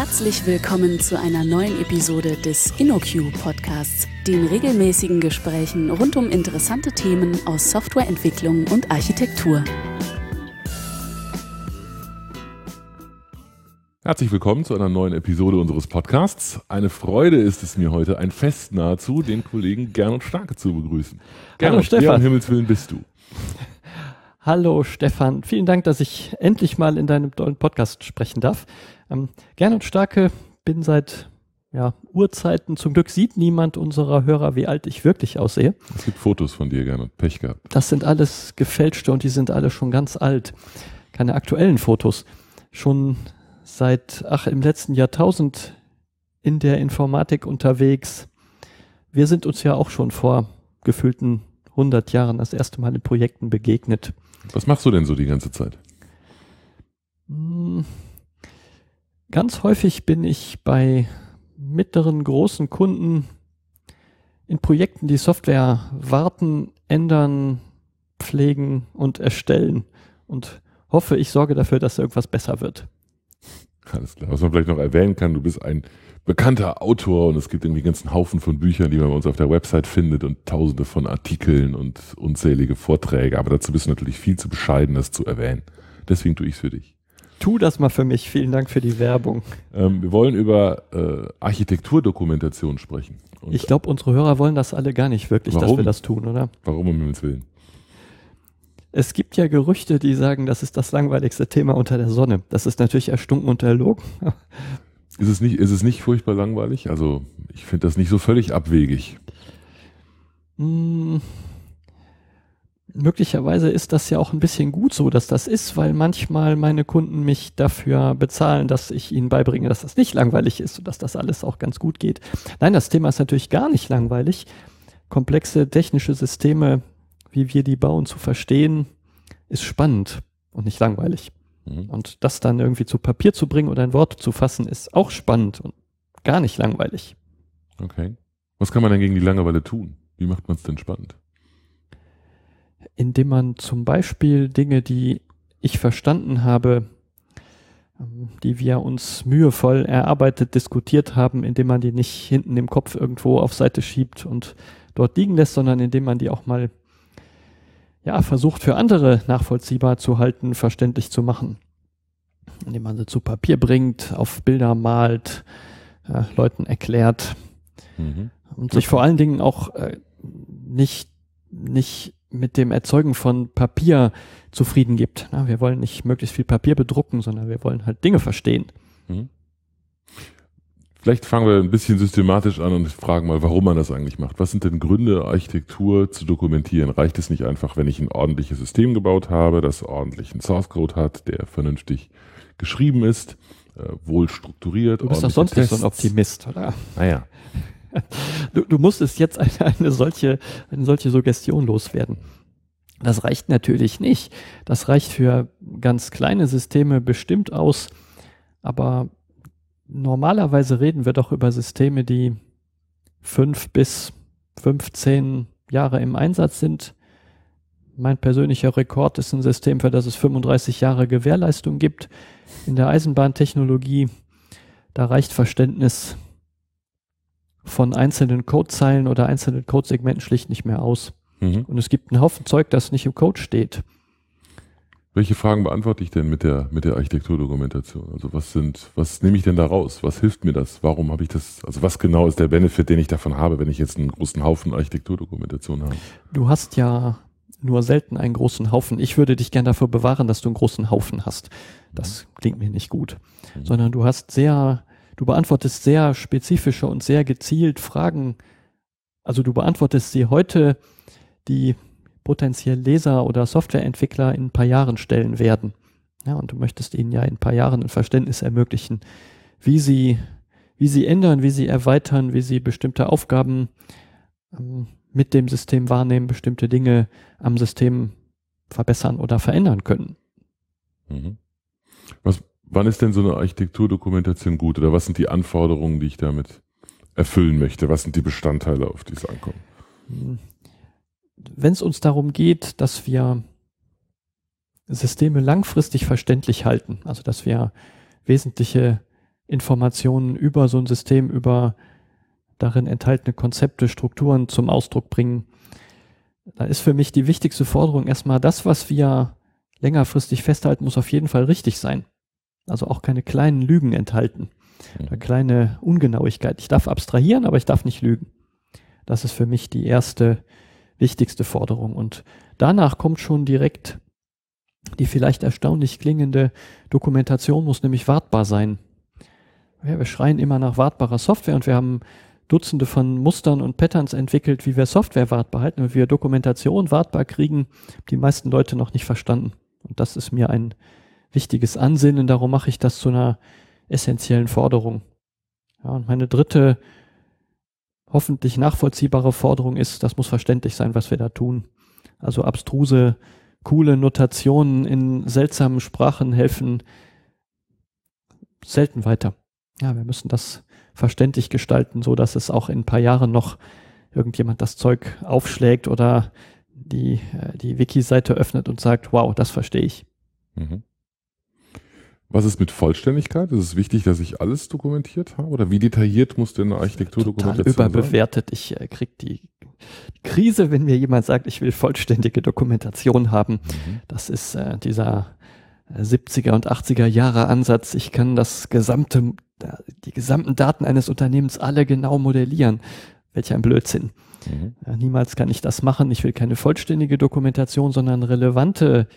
Herzlich willkommen zu einer neuen Episode des InnoQ Podcasts, den regelmäßigen Gesprächen rund um interessante Themen aus Softwareentwicklung und Architektur. Herzlich willkommen zu einer neuen Episode unseres Podcasts. Eine Freude ist es mir heute, ein Fest nahezu, den Kollegen Gernot Starke zu begrüßen. Gernot, Hallo Stefan. Wer um Himmels Willen bist du? Hallo Stefan, vielen Dank, dass ich endlich mal in deinem tollen Podcast sprechen darf. Ähm, Gernot Starke, bin seit ja, Urzeiten, zum Glück sieht niemand unserer Hörer, wie alt ich wirklich aussehe. Es gibt Fotos von dir, Gernot, Pech gehabt. Das sind alles gefälschte und die sind alle schon ganz alt. Keine aktuellen Fotos. Schon seit, ach, im letzten Jahrtausend in der Informatik unterwegs. Wir sind uns ja auch schon vor gefühlten 100 Jahren das erste Mal in Projekten begegnet. Was machst du denn so die ganze Zeit? Hm, ganz häufig bin ich bei mittleren, großen Kunden in Projekten, die Software warten, ändern, pflegen und erstellen und hoffe, ich sorge dafür, dass irgendwas besser wird. Alles klar. Was man vielleicht noch erwähnen kann, du bist ein bekannter Autor und es gibt irgendwie einen ganzen Haufen von Büchern, die man bei uns auf der Website findet und tausende von Artikeln und unzählige Vorträge. Aber dazu bist du natürlich viel zu bescheiden, das zu erwähnen. Deswegen tue ich es für dich. Tu das mal für mich. Vielen Dank für die Werbung. Ähm, wir wollen über äh, Architekturdokumentation sprechen. Und ich glaube, unsere Hörer wollen das alle gar nicht wirklich, warum? dass wir das tun, oder? Warum um Himmels Willen? Es gibt ja Gerüchte, die sagen, das ist das langweiligste Thema unter der Sonne. Das ist natürlich erstunken und erlogen. Ist es nicht, ist es nicht furchtbar langweilig? Also, ich finde das nicht so völlig abwegig. Hm, möglicherweise ist das ja auch ein bisschen gut so, dass das ist, weil manchmal meine Kunden mich dafür bezahlen, dass ich ihnen beibringe, dass das nicht langweilig ist und dass das alles auch ganz gut geht. Nein, das Thema ist natürlich gar nicht langweilig. Komplexe technische Systeme wie wir die bauen, zu verstehen, ist spannend und nicht langweilig. Mhm. Und das dann irgendwie zu Papier zu bringen oder in Worte zu fassen, ist auch spannend und gar nicht langweilig. Okay. Was kann man denn gegen die Langeweile tun? Wie macht man es denn spannend? Indem man zum Beispiel Dinge, die ich verstanden habe, ähm, die wir uns mühevoll erarbeitet, diskutiert haben, indem man die nicht hinten im Kopf irgendwo auf Seite schiebt und dort liegen lässt, sondern indem man die auch mal ja, versucht für andere nachvollziehbar zu halten, verständlich zu machen. Indem man sie zu Papier bringt, auf Bilder malt, äh, Leuten erklärt mhm. und sich vor allen Dingen auch äh, nicht, nicht mit dem Erzeugen von Papier zufrieden gibt. Na, wir wollen nicht möglichst viel Papier bedrucken, sondern wir wollen halt Dinge verstehen. Mhm. Vielleicht fangen wir ein bisschen systematisch an und fragen mal, warum man das eigentlich macht. Was sind denn Gründe, Architektur zu dokumentieren? Reicht es nicht einfach, wenn ich ein ordentliches System gebaut habe, das ordentlichen Source Code hat, der vernünftig geschrieben ist, äh, wohl strukturiert? Du bist doch sonst Tests. nicht so ein Optimist, oder? Naja. Du, du musstest jetzt eine, eine, solche, eine solche Suggestion loswerden. Das reicht natürlich nicht. Das reicht für ganz kleine Systeme bestimmt aus, aber normalerweise reden wir doch über Systeme, die fünf bis 15 Jahre im Einsatz sind. Mein persönlicher Rekord ist ein System, für das es 35 Jahre Gewährleistung gibt. In der Eisenbahntechnologie, da reicht Verständnis von einzelnen Codezeilen oder einzelnen Codesegmenten schlicht nicht mehr aus. Mhm. Und es gibt einen Haufen Zeug, das nicht im Code steht. Welche Fragen beantworte ich denn mit der, mit der Architekturdokumentation? Also was sind, was nehme ich denn da raus? Was hilft mir das? Warum habe ich das? Also was genau ist der Benefit, den ich davon habe, wenn ich jetzt einen großen Haufen Architekturdokumentation habe? Du hast ja nur selten einen großen Haufen. Ich würde dich gern dafür bewahren, dass du einen großen Haufen hast. Das mhm. klingt mir nicht gut. Mhm. Sondern du hast sehr, du beantwortest sehr spezifische und sehr gezielt Fragen. Also du beantwortest sie heute, die potenziell Leser oder Softwareentwickler in ein paar Jahren stellen werden. Ja, und du möchtest ihnen ja in ein paar Jahren ein Verständnis ermöglichen, wie sie, wie sie ändern, wie sie erweitern, wie sie bestimmte Aufgaben ähm, mit dem System wahrnehmen, bestimmte Dinge am System verbessern oder verändern können. Mhm. Was, wann ist denn so eine Architekturdokumentation gut oder was sind die Anforderungen, die ich damit erfüllen möchte? Was sind die Bestandteile, auf die es ankommt? Wenn es uns darum geht, dass wir Systeme langfristig verständlich halten, also dass wir wesentliche Informationen über so ein System, über darin enthaltene Konzepte, Strukturen zum Ausdruck bringen. Da ist für mich die wichtigste Forderung erstmal das, was wir längerfristig festhalten, muss auf jeden Fall richtig sein. Also auch keine kleinen Lügen enthalten. Oder kleine Ungenauigkeit. Ich darf abstrahieren, aber ich darf nicht lügen. Das ist für mich die erste wichtigste Forderung. Und danach kommt schon direkt die vielleicht erstaunlich klingende Dokumentation muss nämlich wartbar sein. Ja, wir schreien immer nach wartbarer Software und wir haben Dutzende von Mustern und Patterns entwickelt, wie wir Software wartbar halten und wie wir Dokumentation wartbar kriegen, die meisten Leute noch nicht verstanden. Und das ist mir ein wichtiges Ansinnen, darum mache ich das zu einer essentiellen Forderung. Ja, und meine dritte, hoffentlich nachvollziehbare Forderung ist, das muss verständlich sein, was wir da tun. Also abstruse, coole Notationen in seltsamen Sprachen helfen selten weiter. Ja, wir müssen das verständlich gestalten, so dass es auch in ein paar Jahren noch irgendjemand das Zeug aufschlägt oder die, äh, die Wiki-Seite öffnet und sagt, wow, das verstehe ich. Mhm. Was ist mit Vollständigkeit? Ist es wichtig, dass ich alles dokumentiert habe? Oder wie detailliert muss denn eine Architekturdokumentation sein? Überbewertet. Ich äh, krieg die Krise, wenn mir jemand sagt, ich will vollständige Dokumentation haben. Mhm. Das ist äh, dieser 70er äh, und 80er Jahre Ansatz. Ich kann das gesamte, die gesamten Daten eines Unternehmens alle genau modellieren. Welch ein Blödsinn. Mhm. Ja, niemals kann ich das machen. Ich will keine vollständige Dokumentation, sondern relevante,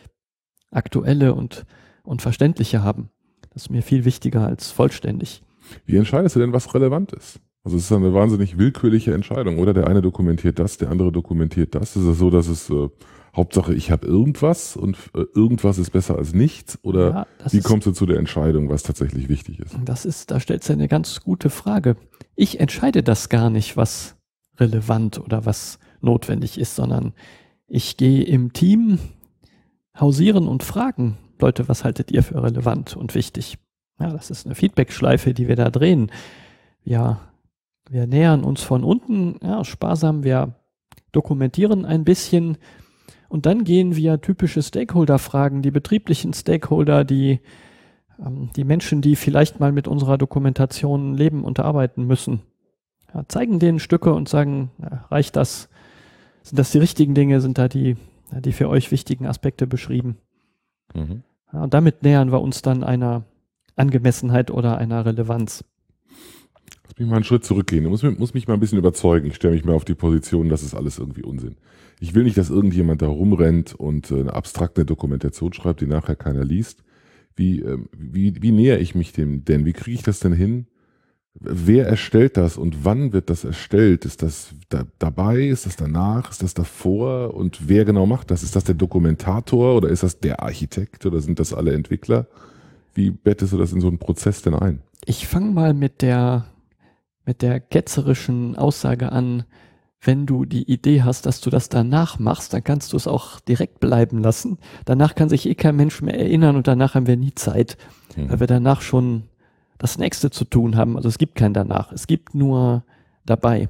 aktuelle und und verständliche haben. Das ist mir viel wichtiger als vollständig. Wie entscheidest du denn, was relevant ist? Also es ist eine wahnsinnig willkürliche Entscheidung, oder? Der eine dokumentiert das, der andere dokumentiert das. Ist es so, dass es äh, Hauptsache ich habe irgendwas und äh, irgendwas ist besser als nichts? Oder ja, wie ist, kommst du zu der Entscheidung, was tatsächlich wichtig ist? Das ist, da stellt sich eine ganz gute Frage. Ich entscheide das gar nicht, was relevant oder was notwendig ist, sondern ich gehe im Team hausieren und fragen, Leute, was haltet ihr für relevant und wichtig? Ja, das ist eine Feedback-Schleife, die wir da drehen. Ja, wir nähern uns von unten, ja, sparsam, wir dokumentieren ein bisschen und dann gehen wir typische Stakeholder-Fragen, die betrieblichen Stakeholder, die, ähm, die Menschen, die vielleicht mal mit unserer Dokumentation leben und arbeiten müssen, ja, zeigen denen Stücke und sagen, ja, reicht das? Sind das die richtigen Dinge? Sind da die, die für euch wichtigen Aspekte beschrieben? Mhm. Ja, und damit nähern wir uns dann einer Angemessenheit oder einer Relevanz. Lass mich mal einen Schritt zurückgehen. Ich muss, muss mich mal ein bisschen überzeugen. Ich stelle mich mal auf die Position, das ist alles irgendwie Unsinn. Ich will nicht, dass irgendjemand da rumrennt und äh, eine abstrakte Dokumentation schreibt, die nachher keiner liest. Wie, ähm, wie, wie näher ich mich dem denn? Wie kriege ich das denn hin, Wer erstellt das und wann wird das erstellt? Ist das da, dabei? Ist das danach? Ist das davor? Und wer genau macht das? Ist das der Dokumentator oder ist das der Architekt oder sind das alle Entwickler? Wie bettest du das in so einen Prozess denn ein? Ich fange mal mit der, mit der ketzerischen Aussage an, wenn du die Idee hast, dass du das danach machst, dann kannst du es auch direkt bleiben lassen. Danach kann sich eh kein Mensch mehr erinnern und danach haben wir nie Zeit, hm. weil wir danach schon das nächste zu tun haben. Also es gibt kein danach. Es gibt nur dabei.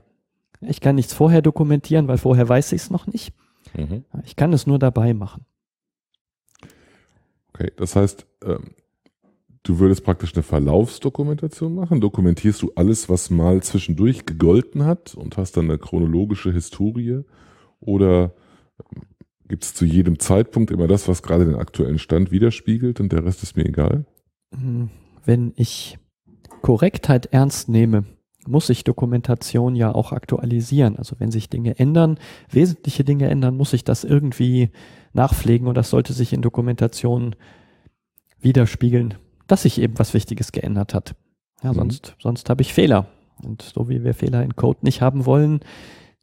Ich kann nichts vorher dokumentieren, weil vorher weiß ich es noch nicht. Mhm. Ich kann es nur dabei machen. Okay, das heißt, ähm, du würdest praktisch eine Verlaufsdokumentation machen. Dokumentierst du alles, was mal zwischendurch gegolten hat und hast dann eine chronologische Historie? Oder ähm, gibt es zu jedem Zeitpunkt immer das, was gerade den aktuellen Stand widerspiegelt und der Rest ist mir egal? Wenn ich Korrektheit ernst nehme, muss sich Dokumentation ja auch aktualisieren. Also wenn sich Dinge ändern, wesentliche Dinge ändern, muss ich das irgendwie nachpflegen und das sollte sich in Dokumentation widerspiegeln, dass sich eben was Wichtiges geändert hat. Ja, mhm. sonst, sonst habe ich Fehler. Und so wie wir Fehler in Code nicht haben wollen,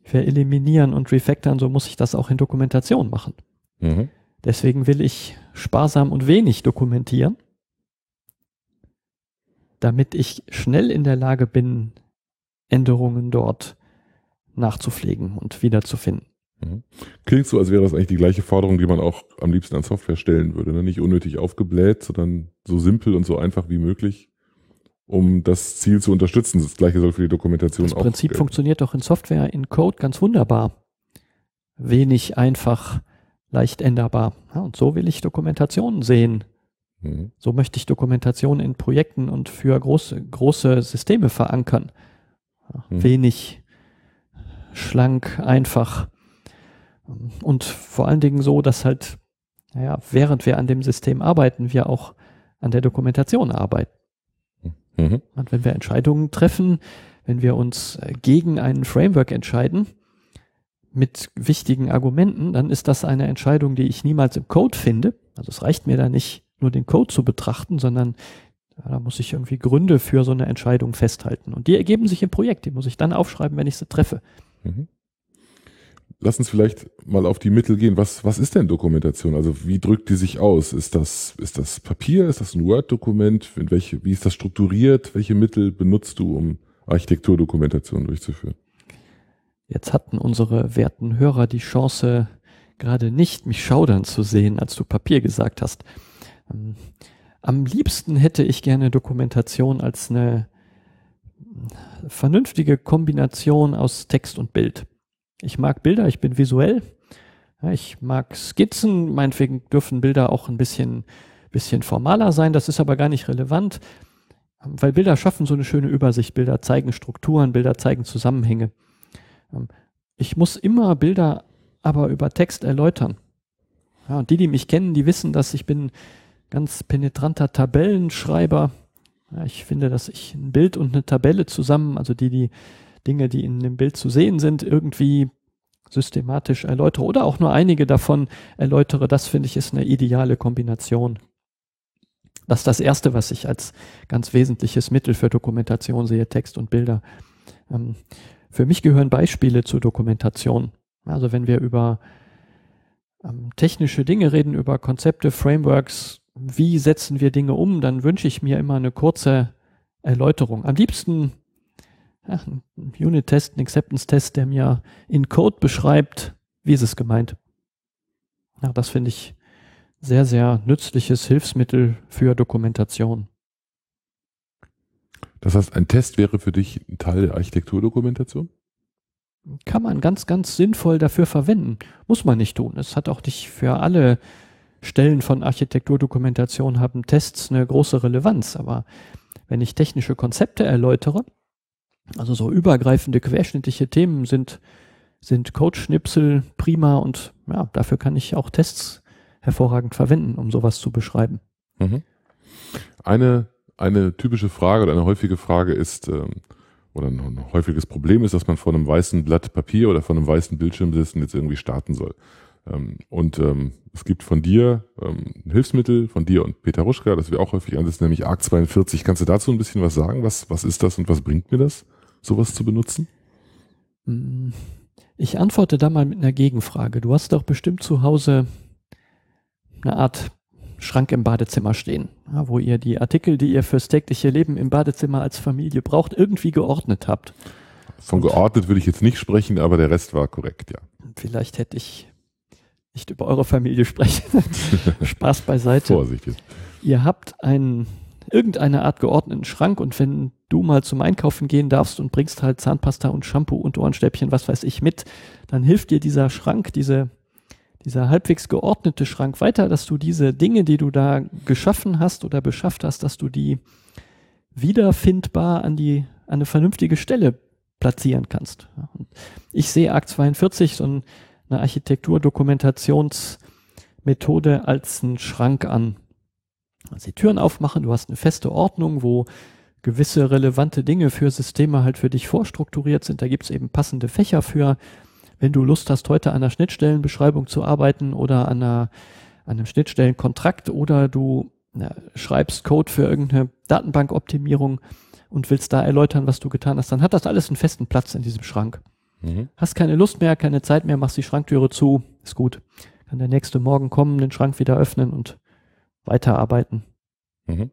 wir eliminieren und refactoren, so muss ich das auch in Dokumentation machen. Mhm. Deswegen will ich sparsam und wenig dokumentieren damit ich schnell in der Lage bin, Änderungen dort nachzupflegen und wiederzufinden. Mhm. Klingt so, als wäre das eigentlich die gleiche Forderung, die man auch am liebsten an Software stellen würde. Ne? Nicht unnötig aufgebläht, sondern so simpel und so einfach wie möglich, um das Ziel zu unterstützen. Das gleiche soll für die Dokumentation das auch. Das Prinzip gelten. funktioniert doch in Software, in Code ganz wunderbar. Wenig einfach, leicht änderbar. Ja, und so will ich Dokumentationen sehen. Mhm. So möchte ich Dokumentation in Projekten und für große, große Systeme verankern. Mhm. Wenig, schlank, einfach und vor allen Dingen so, dass halt, naja, während wir an dem System arbeiten, wir auch an der Dokumentation arbeiten. Mhm. Und wenn wir Entscheidungen treffen, wenn wir uns äh, gegen einen Framework entscheiden, mit wichtigen Argumenten, dann ist das eine Entscheidung, die ich niemals im Code finde. Also es reicht mir da nicht, nur den Code zu betrachten, sondern ja, da muss ich irgendwie Gründe für so eine Entscheidung festhalten. Und die ergeben sich im Projekt, die muss ich dann aufschreiben, wenn ich sie treffe. Mhm. Lass uns vielleicht mal auf die Mittel gehen. Was, was ist denn Dokumentation? Also wie drückt die sich aus? Ist das, ist das Papier? Ist das ein Word-Dokument? Wie ist das strukturiert? Welche Mittel benutzt du, um Architekturdokumentation durchzuführen? Jetzt hatten unsere werten Hörer die Chance, gerade nicht mich schaudern zu sehen, als du Papier gesagt hast. Ähm, am liebsten hätte ich gerne Dokumentation als eine vernünftige Kombination aus Text und Bild. Ich mag Bilder, ich bin visuell. ich mag Skizzen, meinetwegen dürfen Bilder auch ein bisschen, bisschen formaler sein, das ist aber gar nicht relevant, weil Bilder schaffen so eine schöne Übersicht, Bilder zeigen Strukturen, Bilder zeigen Zusammenhänge. Ähm, ich muss immer Bilder aber über Text erläutern. Ja, und die, die mich kennen, die wissen, dass ich bin ganz penetranter Tabellenschreiber. Ich finde, dass ich ein Bild und eine Tabelle zusammen, also die, die Dinge, die in dem Bild zu sehen sind, irgendwie systematisch erläutere oder auch nur einige davon erläutere, das finde ich ist eine ideale Kombination. Das ist das Erste, was ich als ganz wesentliches Mittel für Dokumentation sehe, Text und Bilder. Ähm, für mich gehören Beispiele zur Dokumentation. Also wenn wir über ähm, technische Dinge reden, über Konzepte, Frameworks, wie setzen wir Dinge um, dann wünsche ich mir immer eine kurze Erläuterung. Am liebsten ja, ein Unit-Test, ein Acceptance-Test, der mir in Code beschreibt, wie ist es gemeint. Ja, das finde ich sehr, sehr nützliches Hilfsmittel für Dokumentation. Das heißt, ein Test wäre für dich ein Teil der Architekturdokumentation? Kann man ganz, ganz sinnvoll dafür verwenden. Muss man nicht tun. Es hat auch nicht für alle Stellen von Architekturdokumentation haben Tests eine große Relevanz. Aber wenn ich technische Konzepte erläutere, also so übergreifende querschnittliche Themen sind, sind Codeschnipsel prima und ja, dafür kann ich auch Tests hervorragend verwenden, um sowas zu beschreiben. Mhm. Eine eine typische Frage oder eine häufige Frage ist, ähm, oder ein häufiges Problem ist, dass man vor einem weißen Blatt Papier oder vor einem weißen Bildschirm sitzt und jetzt irgendwie starten soll. Ähm, und ähm, es gibt von dir ähm, ein Hilfsmittel, von dir und Peter Ruschka, das wir auch häufig einsetzen, nämlich ARC 42. Kannst du dazu ein bisschen was sagen? Was, was ist das und was bringt mir das, sowas zu benutzen? Mm, ich antworte da mal mit einer Gegenfrage. Du hast doch bestimmt zu Hause eine Art Schrank im Badezimmer stehen, wo ihr die Artikel, die ihr fürs tägliche Leben im Badezimmer als Familie braucht, irgendwie geordnet habt. Von geordnet würde ich jetzt nicht sprechen, aber der Rest war korrekt, ja. Vielleicht hätte ich nicht über eure Familie sprechen. Spaß beiseite. Vorsicht jetzt. Ihr habt einen, irgendeine Art geordneten Schrank und wenn du mal zum Einkaufen gehen darfst und bringst halt Zahnpasta und Shampoo und Ohrenstäbchen, was weiß ich mit, dann hilft dir dieser Schrank, diese dieser halbwegs geordnete Schrank weiter, dass du diese Dinge, die du da geschaffen hast oder beschafft hast, dass du die wiederfindbar an die an eine vernünftige Stelle platzieren kannst. ich sehe Akt 42 so eine Architekturdokumentationsmethode als einen Schrank an. Also die Türen aufmachen, du hast eine feste Ordnung, wo gewisse relevante Dinge für Systeme halt für dich vorstrukturiert sind. Da gibt es eben passende Fächer für wenn du Lust hast, heute an einer Schnittstellenbeschreibung zu arbeiten oder an, einer, an einem Schnittstellenkontrakt oder du na, schreibst Code für irgendeine Datenbankoptimierung und willst da erläutern, was du getan hast, dann hat das alles einen festen Platz in diesem Schrank. Mhm. Hast keine Lust mehr, keine Zeit mehr, machst die Schranktüre zu, ist gut. Kann der nächste Morgen kommen, den Schrank wieder öffnen und weiterarbeiten. Mhm.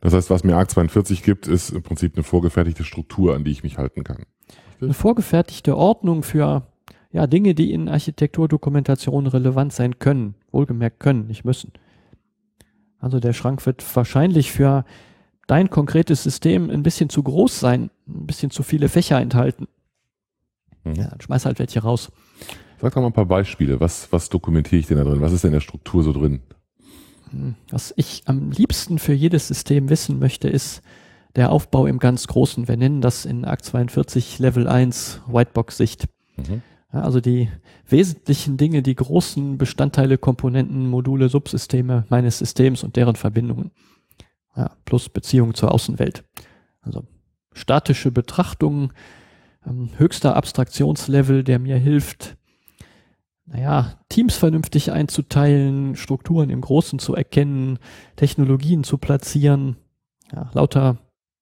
Das heißt, was mir ARC 42 gibt, ist im Prinzip eine vorgefertigte Struktur, an die ich mich halten kann. Eine vorgefertigte Ordnung für ja, Dinge, die in Architekturdokumentation relevant sein können, wohlgemerkt können, nicht müssen. Also der Schrank wird wahrscheinlich für dein konkretes System ein bisschen zu groß sein, ein bisschen zu viele Fächer enthalten. Mhm. Ja, schmeiß halt welche raus. Sag doch mal ein paar Beispiele. Was, was dokumentiere ich denn da drin? Was ist denn in der Struktur so drin? Was ich am liebsten für jedes System wissen möchte, ist der Aufbau im ganz Großen. Wir nennen das in ARC 42 Level 1 Whitebox-Sicht. Mhm. Also die wesentlichen Dinge, die großen Bestandteile, Komponenten, Module, Subsysteme meines Systems und deren Verbindungen. Ja, plus Beziehung zur Außenwelt. Also statische Betrachtungen, ähm, höchster Abstraktionslevel, der mir hilft, naja, Teams vernünftig einzuteilen, Strukturen im Großen zu erkennen, Technologien zu platzieren, ja, lauter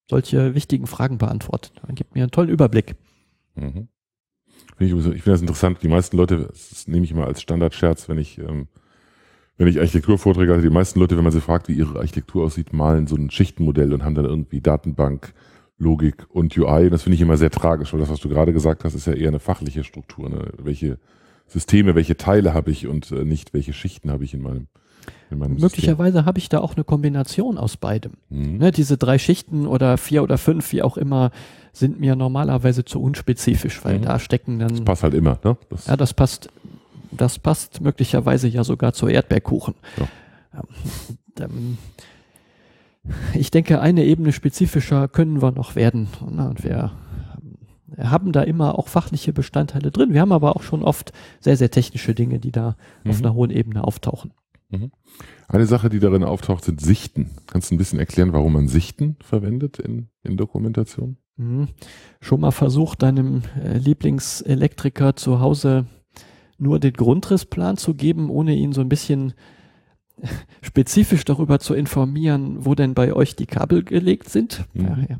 solche wichtigen Fragen beantwortet. Man gibt mir einen tollen Überblick. Mhm. Ich, finde das interessant. Die meisten Leute, das nehme ich mal als Standardscherz, wenn ich, ähm, wenn ich Architekturvorträge hatte, die meisten Leute, wenn man sie fragt, wie ihre Architektur aussieht, malen so ein Schichtenmodell und haben dann irgendwie Datenbank, Logik und UI. Das finde ich immer sehr tragisch, weil das, was du gerade gesagt hast, ist ja eher eine fachliche Struktur. Ne? Welche Systeme, welche Teile habe ich und äh, nicht welche Schichten habe ich in meinem in meinem Möglicherweise habe ich da auch eine Kombination aus beidem. Mhm. Ne, diese drei Schichten oder vier oder fünf, wie auch immer, sind mir normalerweise zu unspezifisch, weil mhm. da stecken dann. Das passt halt immer, ne? Das ja, das passt, das passt möglicherweise ja sogar zu Erdbeerkuchen. Ja. Ähm, ich denke, eine Ebene spezifischer können wir noch werden. Und wir haben da immer auch fachliche Bestandteile drin. Wir haben aber auch schon oft sehr, sehr technische Dinge, die da mhm. auf einer hohen Ebene auftauchen. Mhm. Eine Sache, die darin auftaucht, sind Sichten. Kannst du ein bisschen erklären, warum man Sichten verwendet in, in Dokumentation? Mhm. Schon mal versucht, deinem äh, Lieblingselektriker zu Hause nur den Grundrissplan zu geben, ohne ihn so ein bisschen spezifisch darüber zu informieren, wo denn bei euch die Kabel gelegt sind. Mhm. Ja, ja.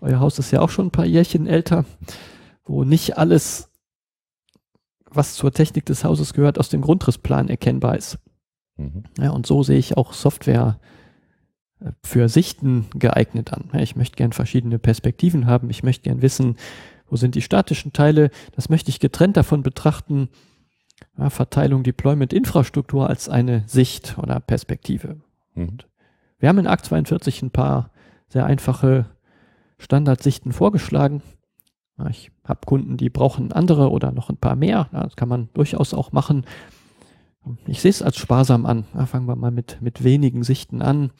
Euer Haus ist ja auch schon ein paar Jährchen älter, wo nicht alles, was zur Technik des Hauses gehört, aus dem Grundrissplan erkennbar ist. Mhm. Ja, und so sehe ich auch Software äh, für Sichten geeignet an. Ich möchte gern verschiedene Perspektiven haben. Ich möchte gern wissen, wo sind die statischen Teile. Das möchte ich getrennt davon betrachten. Ja, Verteilung, Deployment, Infrastruktur als eine Sicht oder Perspektive. Mhm. wir haben in ARC 42 ein paar sehr einfache Standardsichten vorgeschlagen. Ich habe Kunden, die brauchen andere oder noch ein paar mehr. Das kann man durchaus auch machen. Ich sehe es als sparsam an. fangen wir mal mit, mit wenigen Sichten an.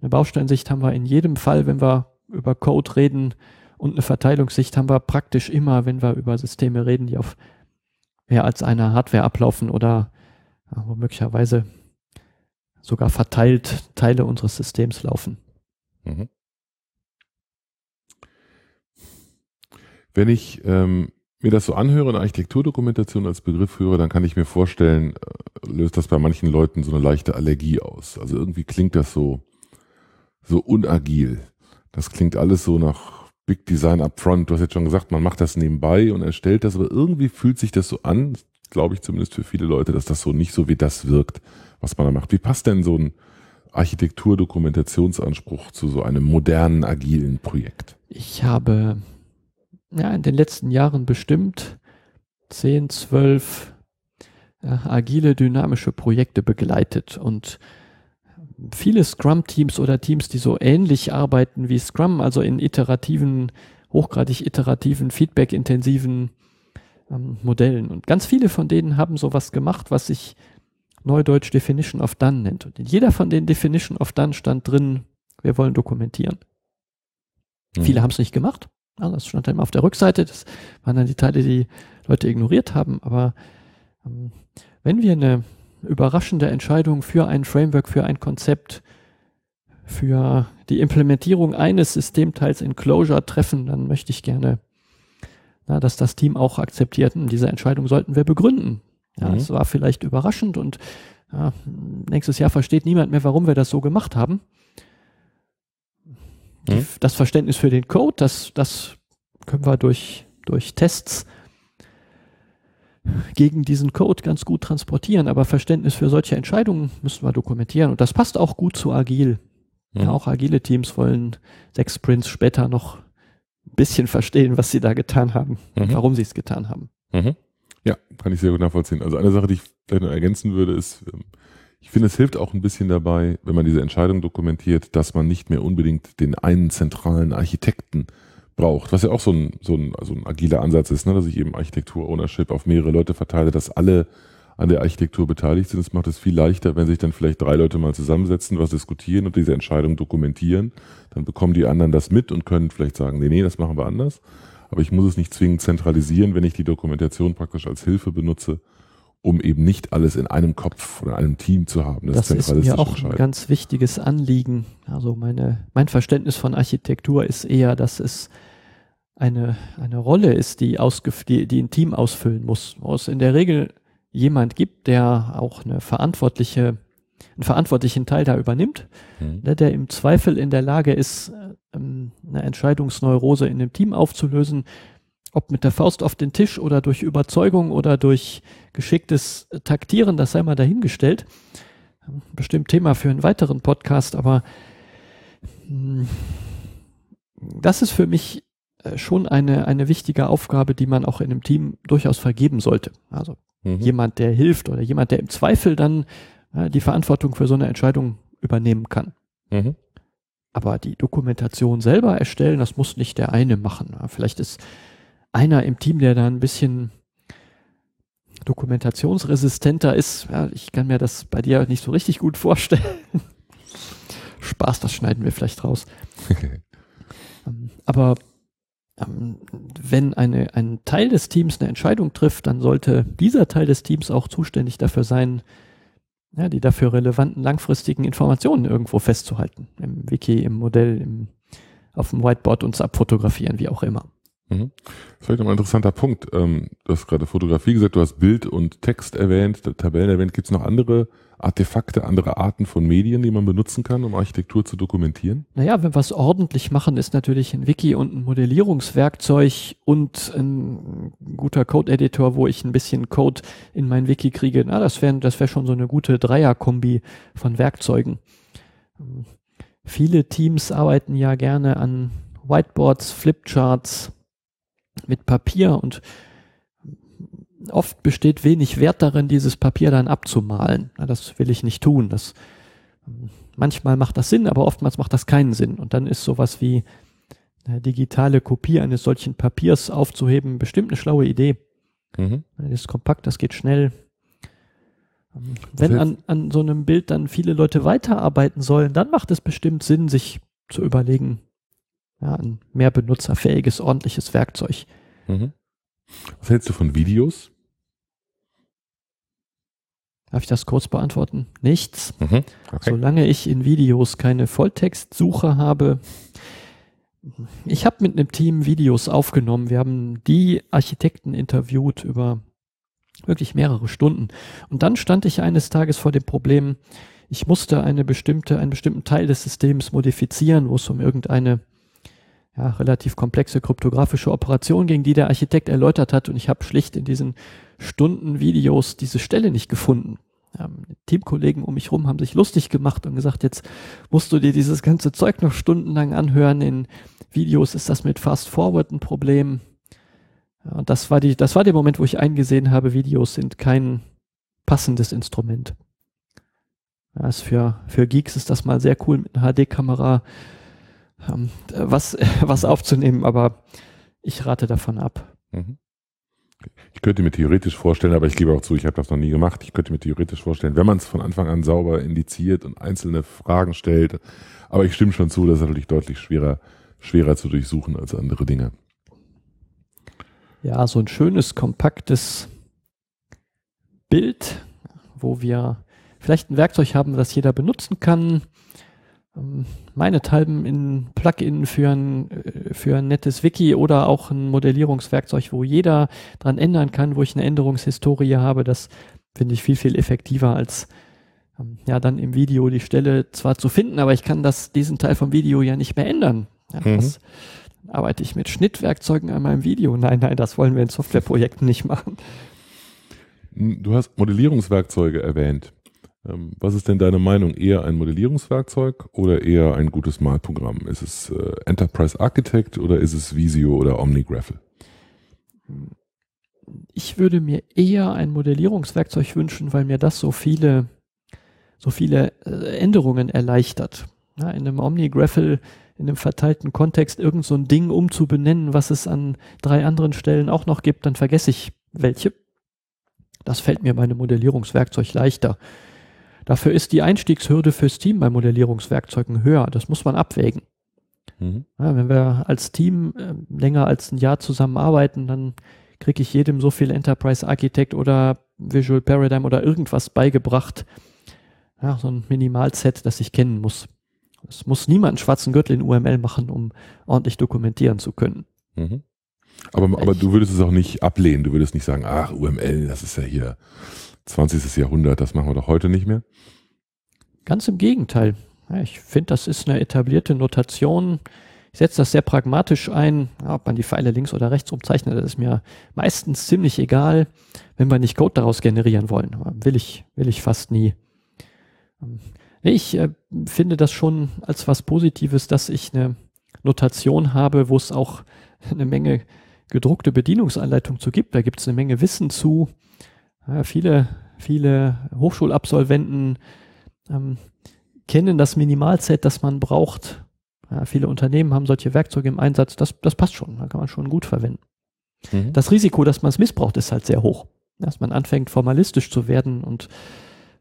Eine Bausteinsicht haben wir in jedem Fall, wenn wir über Code reden und eine Verteilungssicht haben wir praktisch immer, wenn wir über Systeme reden, die auf mehr als einer Hardware ablaufen oder möglicherweise sogar verteilt Teile unseres Systems laufen. Mhm. Wenn ich ähm, mir das so anhöre, eine Architekturdokumentation als Begriff höre, dann kann ich mir vorstellen, äh, löst das bei manchen Leuten so eine leichte Allergie aus. Also irgendwie klingt das so, so unagil. Das klingt alles so nach Big Design Upfront. Du hast jetzt schon gesagt, man macht das nebenbei und erstellt das, aber irgendwie fühlt sich das so an, glaube ich zumindest für viele Leute, dass das so nicht so wie das wirkt, was man da macht. Wie passt denn so ein Architekturdokumentationsanspruch zu so einem modernen, agilen Projekt? Ich habe ja, in den letzten Jahren bestimmt 10, 12 äh, agile, dynamische Projekte begleitet und viele Scrum-Teams oder Teams, die so ähnlich arbeiten wie Scrum, also in iterativen, hochgradig iterativen, feedback-intensiven ähm, Modellen. Und ganz viele von denen haben sowas gemacht, was sich Neudeutsch Definition of Done nennt. Und in jeder von den Definition of Done stand drin, wir wollen dokumentieren. Mhm. Viele haben es nicht gemacht. Ja, das stand dann immer auf der Rückseite. Das waren dann die Teile, die Leute ignoriert haben. Aber ähm, wenn wir eine überraschende Entscheidung für ein Framework, für ein Konzept, für die Implementierung eines Systemteils in Clojure treffen, dann möchte ich gerne, na, dass das Team auch akzeptiert, hm, diese Entscheidung sollten wir begründen. Ja, mhm. Es war vielleicht überraschend und ja, nächstes Jahr versteht niemand mehr, warum wir das so gemacht haben die, hm? das Verständnis für den Code, das, das können wir durch, durch Tests gegen diesen Code ganz gut transportieren, aber Verständnis für solche Entscheidungen müssen wir dokumentieren und das passt auch gut zu agil. Mhm. Ja, auch agile Teams wollen sechs Sprints später noch ein bisschen verstehen, was sie da getan haben mhm. und warum sie es getan haben. Mhm. Ja, kann ich sehr gut nachvollziehen. Also eine Sache, die ich vielleicht noch ergänzen würde, ist, ähm, ich finde, es hilft auch ein bisschen dabei, wenn man diese Entscheidung dokumentiert, dass man nicht mehr unbedingt den einen zentralen Architekten braucht, was ja auch so ein, so ein, also ein agiler Ansatz ist, ne, dass ich eben Architektur-Ownership auf mehrere Leute verteile, dass alle an der Architektur beteiligt sind. Es macht es viel leichter, wenn sich dann vielleicht drei Leute mal zusammensetzen, was diskutieren und diese Entscheidung dokumentieren. Dann bekommen die anderen das mit und können vielleicht sagen, nee, nee, das machen wir anders. Aber ich muss es nicht zwingend zentralisieren, wenn ich die Dokumentation praktisch als Hilfe benutze, um eben nicht alles in einem Kopf oder einem Team zu haben. Das, das ist mir auch ein ganz wichtiges Anliegen. Also meine, mein Verständnis von Architektur ist eher, dass es eine, eine Rolle ist, die, die, die ein Team ausfüllen muss, wo es in der Regel jemand gibt, der auch eine verantwortliche, einen verantwortlichen Teil da übernimmt, mhm. der, der im Zweifel in der Lage ist, ähm, eine Entscheidungsneurose in dem Team aufzulösen, ob mit der Faust auf den Tisch oder durch Überzeugung oder durch geschicktes Taktieren, das sei mal dahingestellt. Bestimmt Thema für einen weiteren Podcast, aber hm, das ist für mich äh, schon eine, eine wichtige Aufgabe, die man auch in einem Team durchaus vergeben sollte. Also mhm. jemand, der hilft oder jemand, der im Zweifel dann äh, die Verantwortung für so eine Entscheidung übernehmen kann. Mhm. Aber die Dokumentation selber erstellen, das muss nicht der eine machen. Vielleicht ist einer im Team, der da ein bisschen dokumentationsresistenter ist. Ja, ich kann mir das bei dir nicht so richtig gut vorstellen. Spaß, das schneiden wir vielleicht raus. Ähm, aber ähm, wenn eine, ein Teil des Teams eine Entscheidung trifft, dann sollte dieser Teil des Teams auch zuständig dafür sein, ja, die dafür relevanten langfristigen Informationen irgendwo festzuhalten. Im Wiki, im Modell, im, auf dem Whiteboard uns abfotografieren, wie auch immer. Mhm. Vielleicht nochmal ein interessanter Punkt. Ähm, du hast gerade Fotografie gesagt, du hast Bild und Text erwähnt, Tabellen erwähnt. Gibt es noch andere Artefakte, andere Arten von Medien, die man benutzen kann, um Architektur zu dokumentieren? Naja, wenn wir es ordentlich machen, ist natürlich ein Wiki und ein Modellierungswerkzeug und ein guter Code-Editor, wo ich ein bisschen Code in mein Wiki kriege. Na, das wäre das wär schon so eine gute Dreierkombi von Werkzeugen. Viele Teams arbeiten ja gerne an Whiteboards, Flipcharts, mit Papier und oft besteht wenig Wert darin, dieses Papier dann abzumalen. das will ich nicht tun. Das, manchmal macht das Sinn, aber oftmals macht das keinen Sinn. Und dann ist sowas wie eine digitale Kopie eines solchen Papiers aufzuheben bestimmt eine schlaue Idee. Mhm. Das ist kompakt, das geht schnell. Wenn an, an so einem Bild dann viele Leute weiterarbeiten sollen, dann macht es bestimmt Sinn, sich zu überlegen, ja, ein mehr benutzerfähiges, ordentliches Werkzeug. Mhm. Was hältst du von Videos? Darf ich das kurz beantworten? Nichts. Mhm. Okay. Solange ich in Videos keine Volltextsuche habe. Ich habe mit einem Team Videos aufgenommen. Wir haben die Architekten interviewt über wirklich mehrere Stunden. Und dann stand ich eines Tages vor dem Problem, ich musste eine bestimmte, einen bestimmten Teil des Systems modifizieren, wo es um irgendeine ja, relativ komplexe kryptografische Operation ging, die der Architekt erläutert hat. Und ich habe schlicht in diesen Stundenvideos diese Stelle nicht gefunden. Ähm, Teamkollegen um mich rum haben sich lustig gemacht und gesagt, jetzt musst du dir dieses ganze Zeug noch stundenlang anhören. In Videos ist das mit Fast Forward ein Problem. Und das war die, das war der Moment, wo ich eingesehen habe, Videos sind kein passendes Instrument. Ja, für, für Geeks ist das mal sehr cool mit einer HD-Kamera ähm, was, was aufzunehmen, aber ich rate davon ab. Mhm. Ich könnte mir theoretisch vorstellen, aber ich gebe auch zu, ich habe das noch nie gemacht. Ich könnte mir theoretisch vorstellen, wenn man es von Anfang an sauber indiziert und einzelne Fragen stellt. Aber ich stimme schon zu, das ist natürlich deutlich schwerer, schwerer zu durchsuchen als andere Dinge. Ja, so ein schönes, kompaktes Bild, wo wir vielleicht ein Werkzeug haben, das jeder benutzen kann, meinethalben in Plugin für ein, äh, für ein nettes Wiki oder auch ein Modellierungswerkzeug, wo jeder dran ändern kann, wo ich eine Änderungshistorie habe, das finde ich viel, viel effektiver als ähm, ja dann im Video die Stelle zwar zu finden, aber ich kann das, diesen Teil vom Video ja nicht mehr ändern. Ja, mhm. das, arbeite ich mit Schnittwerkzeugen an meinem Video? Nein, nein, das wollen wir in Softwareprojekten nicht machen. Du hast Modellierungswerkzeuge erwähnt. Ähm, was ist denn deine Meinung? Eher ein Modellierungswerkzeug oder eher ein gutes Malprogramm? Ist es äh, Enterprise Architect oder ist es Visio oder OmniGraffle? Ich würde mir eher ein Modellierungswerkzeug wünschen, weil mir das so viele, so viele äh, Änderungen erleichtert. Ja, in einem OmniGraffle, in einem verteilten Kontext irgend so ein Ding umzubenennen, was es an drei anderen Stellen auch noch gibt, dann vergesse ich welche Das fällt mir bei einem Modellierungswerkzeug leichter. Dafür ist die Einstiegshürde fürs Team bei Modellierungswerkzeugen höher. Das muss man abwägen. Mhm. Ja, wenn wir als Team äh, länger als ein Jahr zusammenarbeiten, dann kriege ich jedem so viel Enterprise Architect oder Visual Paradigm oder irgendwas beigebracht. Ja, so ein Minimalset, das ich kennen muss. Es muss niemand einen schwarzen Gürtel in UML machen, um ordentlich dokumentieren zu können. Mhm. Aber, aber du würdest es auch nicht ablehnen. Du würdest nicht sagen, ach, UML, das ist ja hier 20. Jahrhundert, das machen wir doch heute nicht mehr. Ganz im Gegenteil. Ja, ich finde, das ist eine etablierte Notation. Ich setze das sehr pragmatisch ein, ja, ob man die Pfeile links oder rechts umzeichnet, das ist mir meistens ziemlich egal, wenn wir nicht Code daraus generieren wollen. Will ich, will ich fast nie. Ähm, ich äh, finde das schon als was Positives, dass ich eine Notation habe, wo es auch eine Menge gedruckte Bedienungsanleitung zu gibt. Da gibt es eine Menge Wissen zu. Ja, viele, viele Hochschulabsolventen ähm, kennen das Minimalset, das man braucht. Ja, viele Unternehmen haben solche Werkzeuge im Einsatz. Das, das passt schon. Da kann man schon gut verwenden. Mhm. Das Risiko, dass man es missbraucht, ist halt sehr hoch. Dass man anfängt, formalistisch zu werden und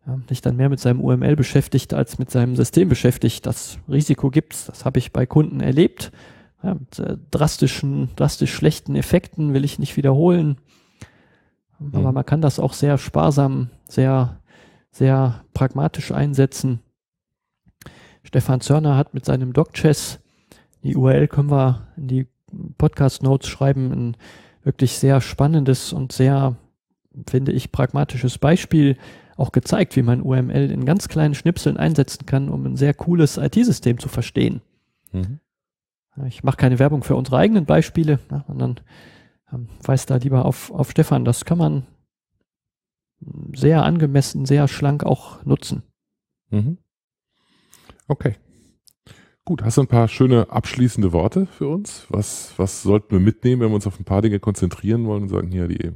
ja, sich dann mehr mit seinem UML beschäftigt als mit seinem System beschäftigt. Das Risiko gibt's. Das habe ich bei Kunden erlebt. Ja, mit äh, drastischen, drastisch schlechten Effekten will ich nicht wiederholen. Mhm. Aber man kann das auch sehr sparsam, sehr, sehr pragmatisch einsetzen. Stefan Zörner hat mit seinem DocChess, die URL können wir in die Podcast Notes schreiben, ein wirklich sehr spannendes und sehr, finde ich, pragmatisches Beispiel auch gezeigt, wie man UML in ganz kleinen Schnipseln einsetzen kann, um ein sehr cooles IT-System zu verstehen. Mhm. Ich mache keine Werbung für unsere eigenen Beispiele, sondern ähm, weist da lieber auf, auf Stefan. Das kann man sehr angemessen, sehr schlank auch nutzen. Mhm. Okay. Gut, hast du ein paar schöne abschließende Worte für uns? Was, was sollten wir mitnehmen, wenn wir uns auf ein paar Dinge konzentrieren wollen und sagen, hier die,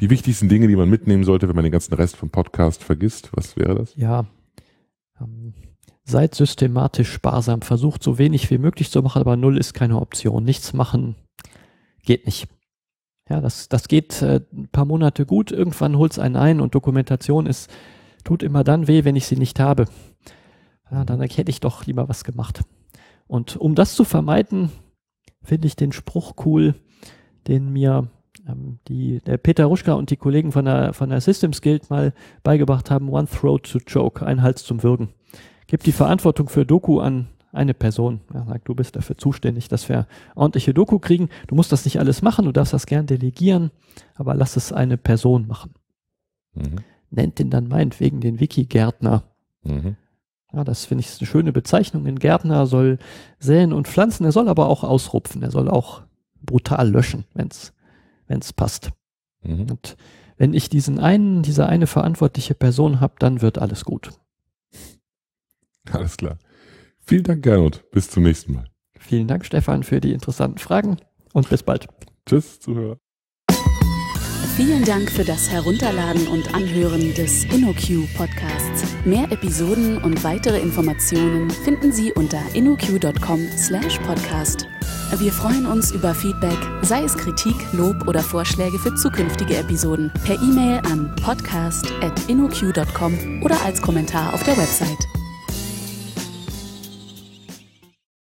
die wichtigsten Dinge, die man mitnehmen sollte, wenn man den ganzen Rest vom Podcast vergisst? Was wäre das? Ja, ähm, seid systematisch sparsam, versucht so wenig wie möglich zu machen, aber null ist keine Option. Nichts machen geht nicht. Ja, das, das geht äh, ein paar Monate gut, irgendwann holt es einen ein und Dokumentation ist, tut immer dann weh, wenn ich sie nicht habe. Ja, dann hätte ich doch lieber was gemacht. Und um das zu vermeiden, finde ich den Spruch cool, den mir ähm, die, der Peter Ruschka und die Kollegen von der, von der Systems Guild mal beigebracht haben, One Throat to Choke, ein Hals zum Würgen. Gib die Verantwortung für Doku an eine Person. Er sagt, du bist dafür zuständig, dass wir ordentliche Doku kriegen. Du musst das nicht alles machen, du darfst das gern delegieren, aber lass es eine Person machen. Mhm. Nennt den dann meinetwegen den Wiki-Gärtner. Mhm. Ja, das finde ich eine schöne Bezeichnung. Ein Gärtner soll säen und pflanzen, er soll aber auch ausrupfen, er soll auch brutal löschen, wenn es passt. Mhm. Und wenn ich diesen einen, diese eine verantwortliche Person habe, dann wird alles gut. Alles klar. Vielen Dank, Gernot. Bis zum nächsten Mal. Vielen Dank, Stefan, für die interessanten Fragen und bis bald. Tschüss, Zuhörer. Vielen Dank für das Herunterladen und Anhören des InnoQ Podcasts. Mehr Episoden und weitere Informationen finden Sie unter innoq.com/podcast. Wir freuen uns über Feedback, sei es Kritik, Lob oder Vorschläge für zukünftige Episoden, per E-Mail an podcast@innoq.com oder als Kommentar auf der Website.